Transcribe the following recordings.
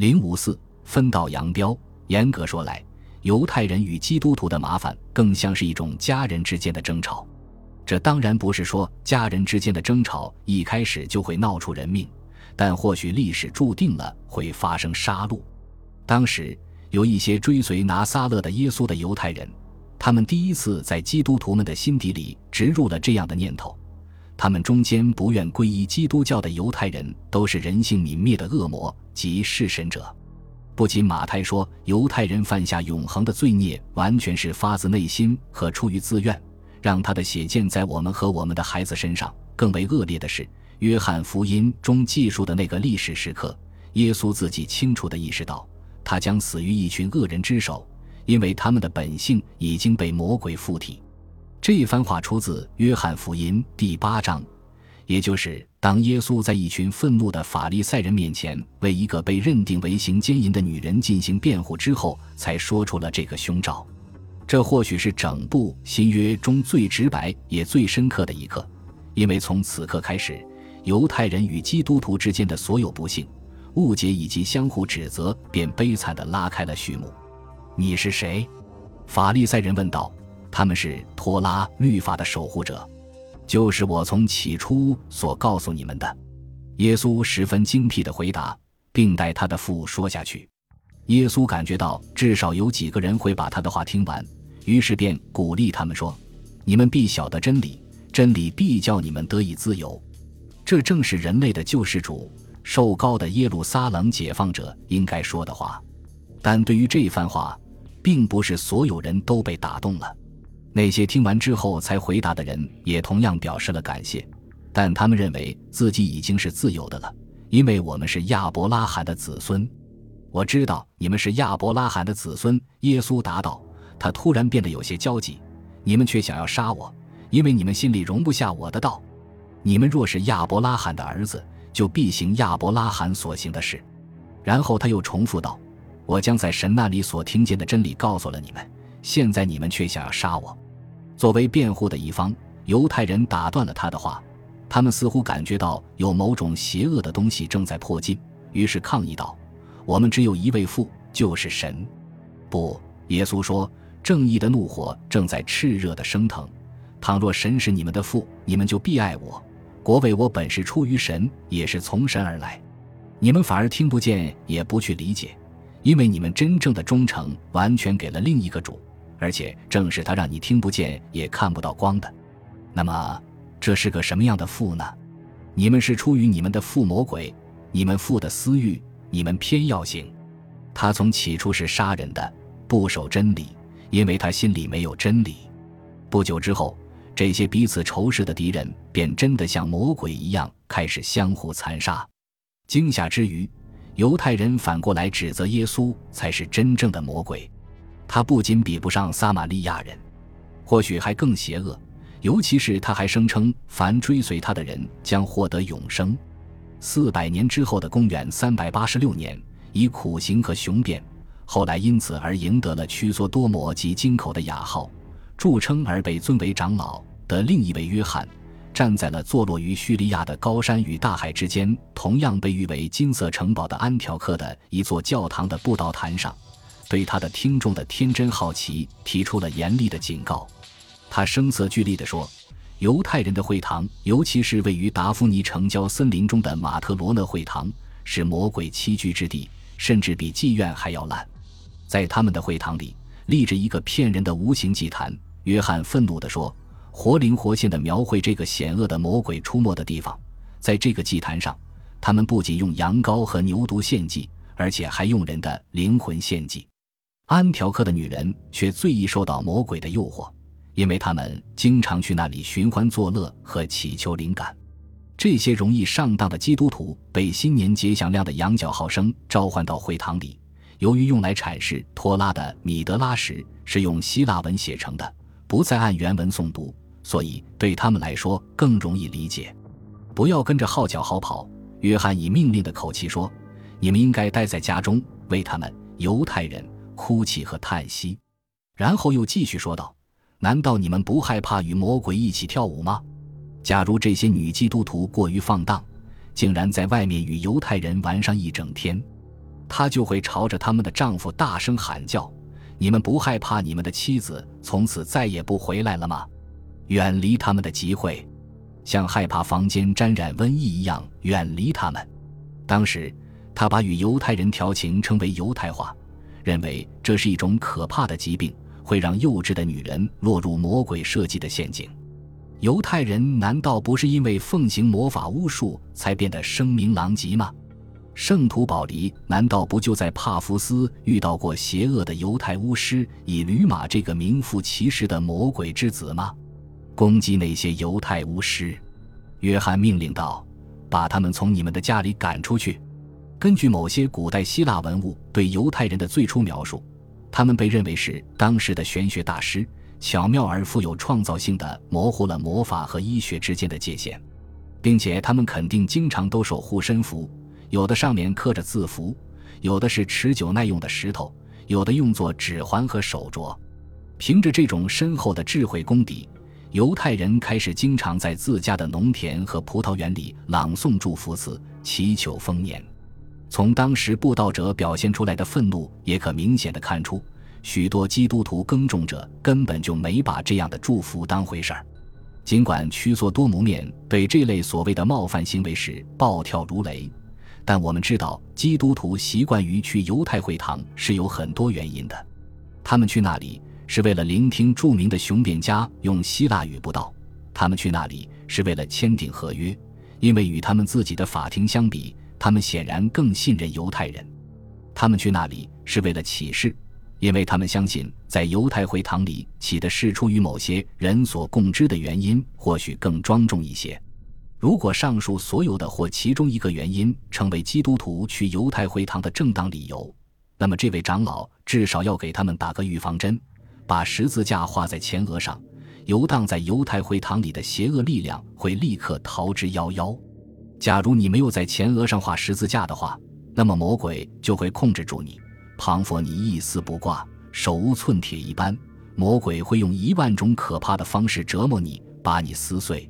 零五四分道扬镳。严格说来，犹太人与基督徒的麻烦更像是一种家人之间的争吵。这当然不是说家人之间的争吵一开始就会闹出人命，但或许历史注定了会发生杀戮。当时有一些追随拿撒勒的耶稣的犹太人，他们第一次在基督徒们的心底里植入了这样的念头：他们中间不愿皈依基督教的犹太人都是人性泯灭的恶魔及弑神者。不仅马太说犹太人犯下永恒的罪孽完全是发自内心和出于自愿，让他的血溅在我们和我们的孩子身上。更为恶劣的是，约翰福音中记述的那个历史时刻，耶稣自己清楚地意识到，他将死于一群恶人之手，因为他们的本性已经被魔鬼附体。这一番话出自约翰福音第八章。也就是当耶稣在一群愤怒的法利赛人面前为一个被认定为行奸淫的女人进行辩护之后，才说出了这个凶兆。这或许是整部新约中最直白也最深刻的一刻，因为从此刻开始，犹太人与基督徒之间的所有不幸、误解以及相互指责便悲惨地拉开了序幕。你是谁？法利赛人问道。他们是托拉律法的守护者。就是我从起初所告诉你们的，耶稣十分精辟的回答，并带他的父说下去。耶稣感觉到至少有几个人会把他的话听完，于是便鼓励他们说：“你们必晓得真理，真理必叫你们得以自由。”这正是人类的救世主、受高的耶路撒冷解放者应该说的话。但对于这番话，并不是所有人都被打动了。那些听完之后才回答的人也同样表示了感谢，但他们认为自己已经是自由的了，因为我们是亚伯拉罕的子孙。我知道你们是亚伯拉罕的子孙，耶稣答道。他突然变得有些焦急。你们却想要杀我，因为你们心里容不下我的道。你们若是亚伯拉罕的儿子，就必行亚伯拉罕所行的事。然后他又重复道：“我将在神那里所听见的真理告诉了你们。”现在你们却想要杀我，作为辩护的一方，犹太人打断了他的话。他们似乎感觉到有某种邪恶的东西正在迫近，于是抗议道：“我们只有一位父，就是神。”不，耶稣说：“正义的怒火正在炽热的升腾。倘若神是你们的父，你们就必爱我。国为我本是出于神，也是从神而来。你们反而听不见，也不去理解，因为你们真正的忠诚完全给了另一个主。”而且正是他让你听不见也看不到光的，那么这是个什么样的父呢？你们是出于你们的父魔鬼，你们父的私欲，你们偏要行。他从起初是杀人的，不守真理，因为他心里没有真理。不久之后，这些彼此仇视的敌人便真的像魔鬼一样开始相互残杀。惊吓之余，犹太人反过来指责耶稣才是真正的魔鬼。他不仅比不上撒玛利亚人，或许还更邪恶。尤其是他还声称，凡追随他的人将获得永生。四百年之后的公元三百八十六年，以苦行和雄辩，后来因此而赢得了屈缩多摩及金口的雅号，著称而被尊为长老的另一位约翰，站在了坐落于叙利亚的高山与大海之间，同样被誉为金色城堡的安条克的一座教堂的布道坛上。对他的听众的天真好奇提出了严厉的警告，他声色俱厉地说：“犹太人的会堂，尤其是位于达芙妮城郊森林中的马特罗勒会堂，是魔鬼栖居之地，甚至比妓院还要烂。在他们的会堂里，立着一个骗人的无形祭坛。”约翰愤怒地说：“活灵活现地描绘这个险恶的魔鬼出没的地方，在这个祭坛上，他们不仅用羊羔和牛犊献祭，而且还用人的灵魂献祭。”安条克的女人却最易受到魔鬼的诱惑，因为她们经常去那里寻欢作乐和祈求灵感。这些容易上当的基督徒被新年节响亮的羊角号声召唤到会堂里。由于用来阐释托拉的米德拉什是用希腊文写成的，不再按原文诵读，所以对他们来说更容易理解。不要跟着号角号跑，约翰以命令的口气说：“你们应该待在家中，为他们犹太人。”哭泣和叹息，然后又继续说道：“难道你们不害怕与魔鬼一起跳舞吗？假如这些女基督徒过于放荡，竟然在外面与犹太人玩上一整天，她就会朝着他们的丈夫大声喊叫：“你们不害怕你们的妻子从此再也不回来了吗？远离他们的集会，像害怕房间沾染瘟疫一样远离他们。”当时，他把与犹太人调情称为犹太化，认为这是一种可怕的疾病，会让幼稚的女人落入魔鬼设计的陷阱。犹太人难道不是因为奉行魔法巫术才变得声名狼藉吗？圣徒保黎难道不就在帕福斯遇到过邪恶的犹太巫师以驴马这个名副其实的魔鬼之子吗？攻击那些犹太巫师，约翰命令道：“把他们从你们的家里赶出去。”根据某些古代希腊文物对犹太人的最初描述，他们被认为是当时的玄学大师。巧妙而富有创造性的模糊了魔法和医学之间的界限，并且他们肯定经常都守护身符，有的上面刻着字符，有的是持久耐用的石头，有的用作指环和手镯。凭着这种深厚的智慧功底，犹太人开始经常在自家的农田和葡萄园里朗诵祝福词，祈求丰年。从当时布道者表现出来的愤怒，也可明显的看出。许多基督徒耕种者根本就没把这样的祝福当回事儿，尽管屈作多姆面对这类所谓的冒犯行为时暴跳如雷，但我们知道基督徒习惯于去犹太会堂是有很多原因的。他们去那里是为了聆听著名的雄辩家用希腊语布道，他们去那里是为了签订合约，因为与他们自己的法庭相比，他们显然更信任犹太人。他们去那里是为了启示。因为他们相信，在犹太会堂里起的是出于某些人所共知的原因，或许更庄重一些。如果上述所有的或其中一个原因成为基督徒去犹太会堂的正当理由，那么这位长老至少要给他们打个预防针，把十字架画在前额上。游荡在犹太会堂里的邪恶力量会立刻逃之夭夭。假如你没有在前额上画十字架的话，那么魔鬼就会控制住你。庞佛你一丝不挂，手无寸铁一般。魔鬼会用一万种可怕的方式折磨你，把你撕碎。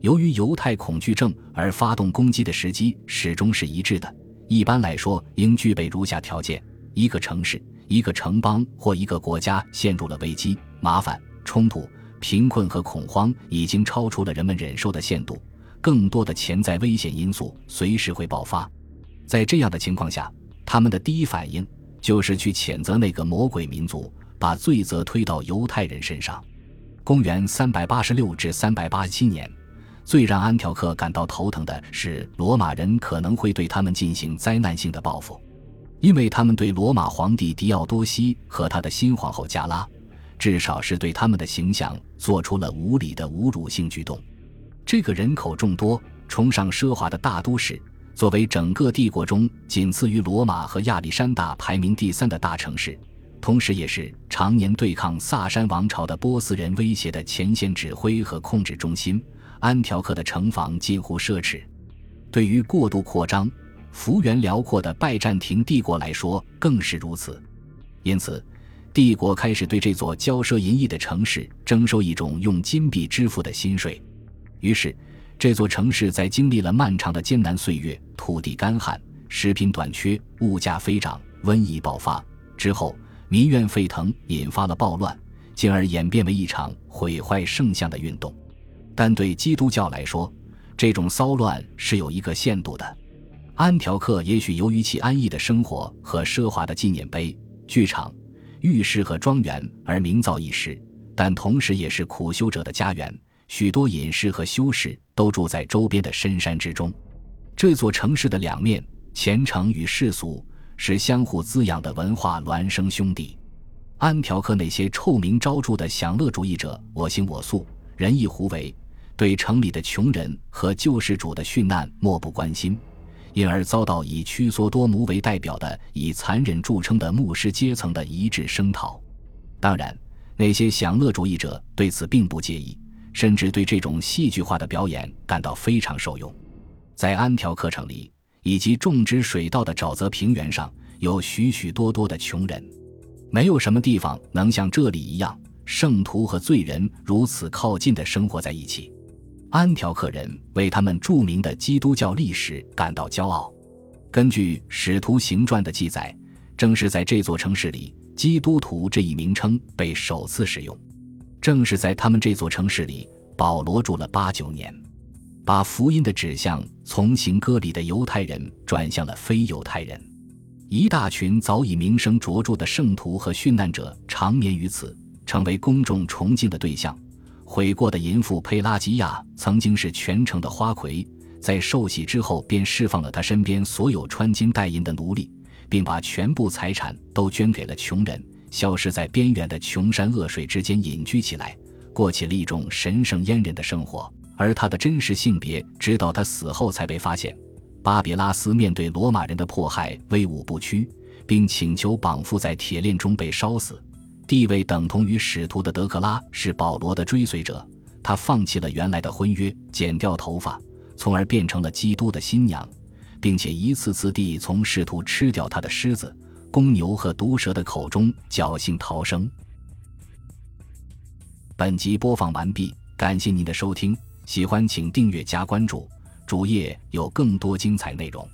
由于犹太恐惧症而发动攻击的时机始终是一致的。一般来说，应具备如下条件：一个城市、一个城邦或一个国家陷入了危机、麻烦、冲突、贫困和恐慌，已经超出了人们忍受的限度。更多的潜在危险因素随时会爆发。在这样的情况下，他们的第一反应。就是去谴责那个魔鬼民族，把罪责推到犹太人身上。公元三百八十六至三百八十七年，最让安条克感到头疼的是，罗马人可能会对他们进行灾难性的报复，因为他们对罗马皇帝狄奥多西和他的新皇后加拉，至少是对他们的形象做出了无理的侮辱性举动。这个人口众多、崇尚奢华的大都市。作为整个帝国中仅次于罗马和亚历山大排名第三的大城市，同时也是常年对抗萨珊王朝的波斯人威胁的前线指挥和控制中心，安条克的城防近乎奢侈。对于过度扩张、幅员辽阔的拜占庭帝国来说更是如此。因此，帝国开始对这座骄奢淫逸的城市征收一种用金币支付的薪税。于是。这座城市在经历了漫长的艰难岁月、土地干旱、食品短缺、物价飞涨、瘟疫爆发之后，民怨沸腾，引发了暴乱，进而演变为一场毁坏圣像的运动。但对基督教来说，这种骚乱是有一个限度的。安条克也许由于其安逸的生活和奢华的纪念碑、剧场、浴室和庄园而名噪一时，但同时也是苦修者的家园。许多隐士和修士都住在周边的深山之中。这座城市的两面，虔诚与世俗，是相互滋养的文化孪生兄弟。安条克那些臭名昭著的享乐主义者，我行我素、仁义胡为，对城里的穷人和救世主的殉难漠不关心，因而遭到以屈索多姆为代表的以残忍著称的牧师阶层的一致声讨。当然，那些享乐主义者对此并不介意。甚至对这种戏剧化的表演感到非常受用。在安条克城里以及种植水稻的沼泽平原上，有许许多多的穷人。没有什么地方能像这里一样，圣徒和罪人如此靠近的生活在一起。安条克人为他们著名的基督教历史感到骄傲。根据《使徒行传》的记载，正是在这座城市里，基督徒这一名称被首次使用。正是在他们这座城市里，保罗住了八九年，把福音的指向从行歌里的犹太人转向了非犹太人。一大群早已名声卓著的圣徒和殉难者长眠于此，成为公众崇敬的对象。悔过的淫妇佩拉吉亚曾经是全城的花魁，在受洗之后便释放了他身边所有穿金戴银的奴隶，并把全部财产都捐给了穷人，消失在边远的穷山恶水之间隐居起来，过起了一种神圣阉人的生活。而他的真实性别，直到他死后才被发现。巴比拉斯面对罗马人的迫害，威武不屈，并请求绑缚在铁链中被烧死。地位等同于使徒的德克拉是保罗的追随者，他放弃了原来的婚约，剪掉头发，从而变成了基督的新娘，并且一次次地从试图吃掉他的狮子、公牛和毒蛇的口中侥幸逃生。本集播放完毕，感谢您的收听，喜欢请订阅加关注。主页有更多精彩内容。